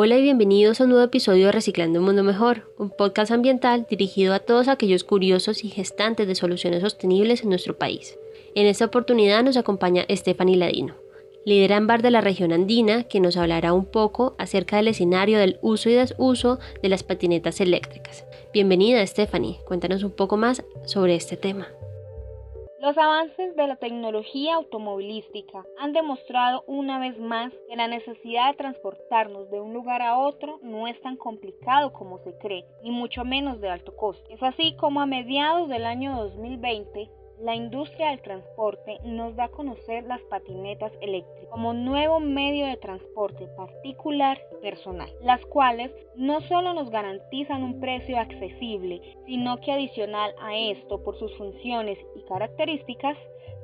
Hola y bienvenidos a un nuevo episodio de Reciclando un Mundo Mejor, un podcast ambiental dirigido a todos aquellos curiosos y gestantes de soluciones sostenibles en nuestro país. En esta oportunidad nos acompaña Stephanie Ladino, líder ámbar de la región andina, que nos hablará un poco acerca del escenario del uso y desuso de las patinetas eléctricas. Bienvenida Stephanie, cuéntanos un poco más sobre este tema. Los avances de la tecnología automovilística han demostrado una vez más que la necesidad de transportarnos de un lugar a otro no es tan complicado como se cree, ni mucho menos de alto costo. Es así como a mediados del año 2020 la industria del transporte nos da a conocer las patinetas eléctricas como nuevo medio de transporte particular personal, las cuales no solo nos garantizan un precio accesible, sino que adicional a esto, por sus funciones y características,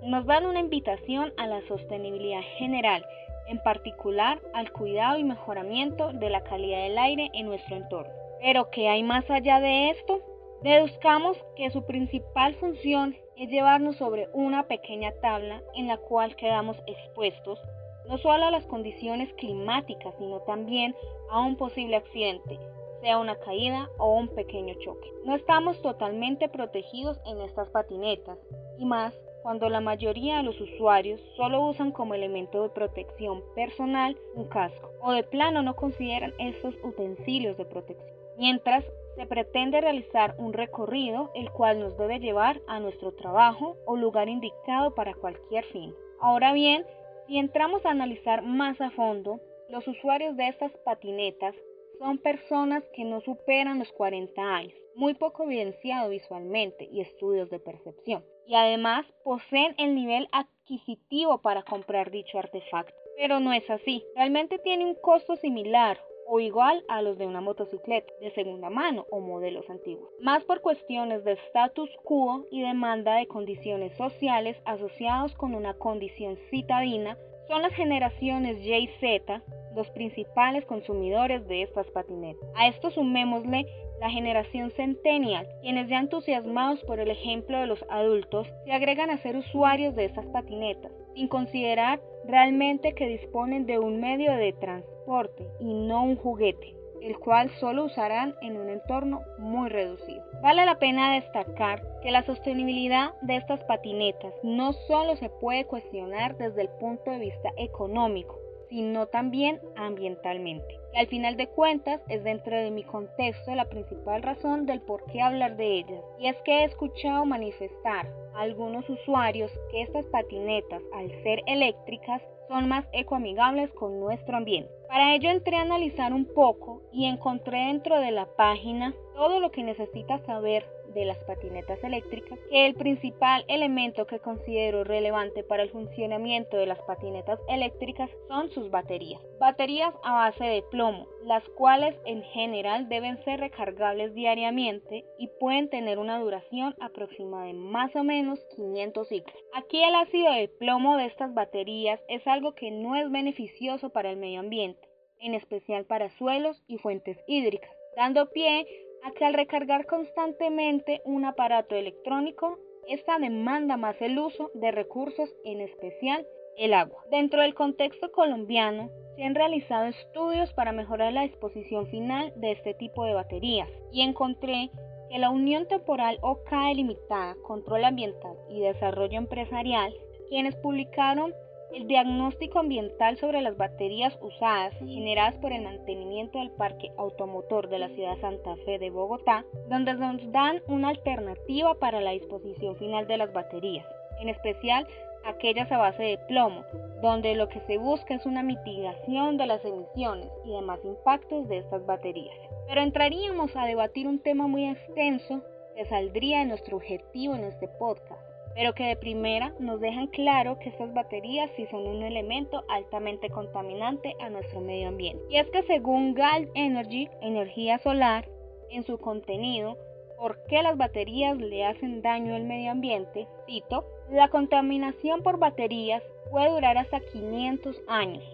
nos dan una invitación a la sostenibilidad general, en particular al cuidado y mejoramiento de la calidad del aire en nuestro entorno. Pero ¿qué hay más allá de esto? Deduzcamos que su principal función es llevarnos sobre una pequeña tabla en la cual quedamos expuestos no solo a las condiciones climáticas, sino también a un posible accidente, sea una caída o un pequeño choque. No estamos totalmente protegidos en estas patinetas, y más cuando la mayoría de los usuarios solo usan como elemento de protección personal un casco, o de plano no consideran estos utensilios de protección. Mientras se pretende realizar un recorrido el cual nos debe llevar a nuestro trabajo o lugar indicado para cualquier fin. Ahora bien, si entramos a analizar más a fondo, los usuarios de estas patinetas son personas que no superan los 40 años, muy poco evidenciado visualmente y estudios de percepción, y además poseen el nivel adquisitivo para comprar dicho artefacto. Pero no es así, realmente tiene un costo similar o igual a los de una motocicleta de segunda mano o modelos antiguos, más por cuestiones de status quo y demanda de condiciones sociales asociados con una condición citadina, son las generaciones Y y Z los principales consumidores de estas patinetas. A esto sumémosle la generación centennial, quienes ya entusiasmados por el ejemplo de los adultos, se agregan a ser usuarios de estas patinetas, sin considerar realmente que disponen de un medio de transporte y no un juguete, el cual solo usarán en un entorno muy reducido. Vale la pena destacar que la sostenibilidad de estas patinetas no solo se puede cuestionar desde el punto de vista económico, sino también ambientalmente. Y al final de cuentas es dentro de mi contexto la principal razón del por qué hablar de ellas. Y es que he escuchado manifestar a algunos usuarios que estas patinetas, al ser eléctricas, son más ecoamigables con nuestro ambiente. Para ello entré a analizar un poco y encontré dentro de la página todo lo que necesitas saber de las patinetas eléctricas, que el principal elemento que considero relevante para el funcionamiento de las patinetas eléctricas son sus baterías. Baterías a base de plomo, las cuales en general deben ser recargables diariamente y pueden tener una duración aproximada de más o menos 500 ciclos. Aquí el ácido de plomo de estas baterías es algo que no es beneficioso para el medio ambiente, en especial para suelos y fuentes hídricas, dando pie a que al recargar constantemente un aparato electrónico, esta demanda más el uso de recursos, en especial el agua. Dentro del contexto colombiano, se han realizado estudios para mejorar la disposición final de este tipo de baterías y encontré que la Unión Temporal OCAE Limitada, Control Ambiental y Desarrollo Empresarial, quienes publicaron el diagnóstico ambiental sobre las baterías usadas generadas por el mantenimiento del parque automotor de la ciudad Santa Fe de Bogotá, donde nos dan una alternativa para la disposición final de las baterías, en especial aquellas a base de plomo, donde lo que se busca es una mitigación de las emisiones y demás impactos de estas baterías. Pero entraríamos a debatir un tema muy extenso que saldría de nuestro objetivo en este podcast pero que de primera nos dejan claro que estas baterías sí son un elemento altamente contaminante a nuestro medio ambiente. Y es que según Galt Energy, energía solar, en su contenido, ¿por qué las baterías le hacen daño al medio ambiente? Cito, la contaminación por baterías puede durar hasta 500 años,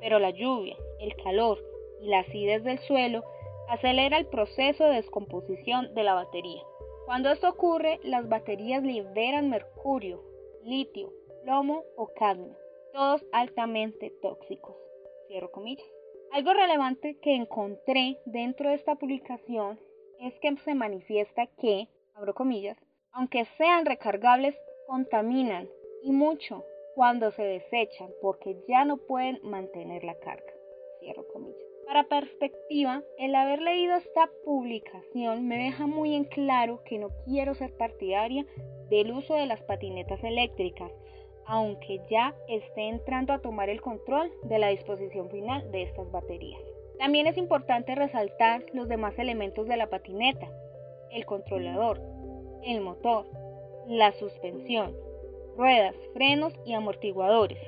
pero la lluvia, el calor y la acidez del suelo acelera el proceso de descomposición de la batería. Cuando esto ocurre, las baterías liberan mercurio, litio, plomo o cadmio, todos altamente tóxicos. Cierro comillas. Algo relevante que encontré dentro de esta publicación es que se manifiesta que, abro comillas, aunque sean recargables, contaminan y mucho cuando se desechan porque ya no pueden mantener la carga. Cierro comillas. Para perspectiva, el haber leído esta publicación me deja muy en claro que no quiero ser partidaria del uso de las patinetas eléctricas, aunque ya esté entrando a tomar el control de la disposición final de estas baterías. También es importante resaltar los demás elementos de la patineta, el controlador, el motor, la suspensión, ruedas, frenos y amortiguadores,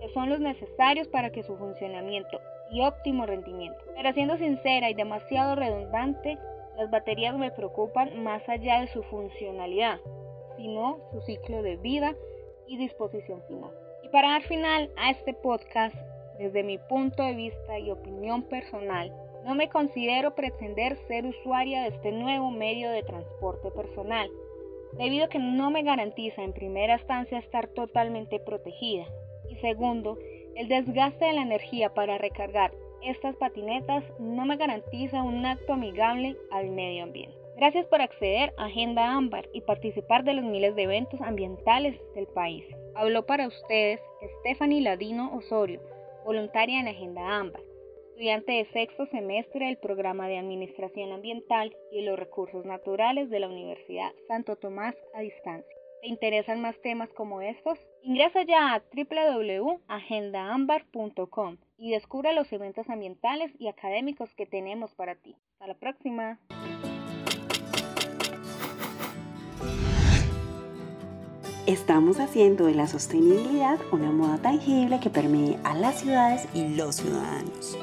que son los necesarios para que su funcionamiento y óptimo rendimiento. Pero siendo sincera y demasiado redundante, las baterías me preocupan más allá de su funcionalidad, sino su ciclo de vida y disposición final. Y para dar final a este podcast, desde mi punto de vista y opinión personal, no me considero pretender ser usuaria de este nuevo medio de transporte personal, debido a que no me garantiza en primera instancia estar totalmente protegida y segundo, el desgaste de la energía para recargar estas patinetas no me garantiza un acto amigable al medio ambiente. Gracias por acceder a Agenda Ámbar y participar de los miles de eventos ambientales del país. Habló para ustedes Stephanie Ladino Osorio, voluntaria en Agenda Ámbar estudiante de sexto semestre del programa de Administración Ambiental y los Recursos Naturales de la Universidad Santo Tomás a distancia. ¿Te interesan más temas como estos? Ingresa ya a www.agendaambar.com y descubre los eventos ambientales y académicos que tenemos para ti. Hasta la próxima. Estamos haciendo de la sostenibilidad una moda tangible que permee a las ciudades y los ciudadanos.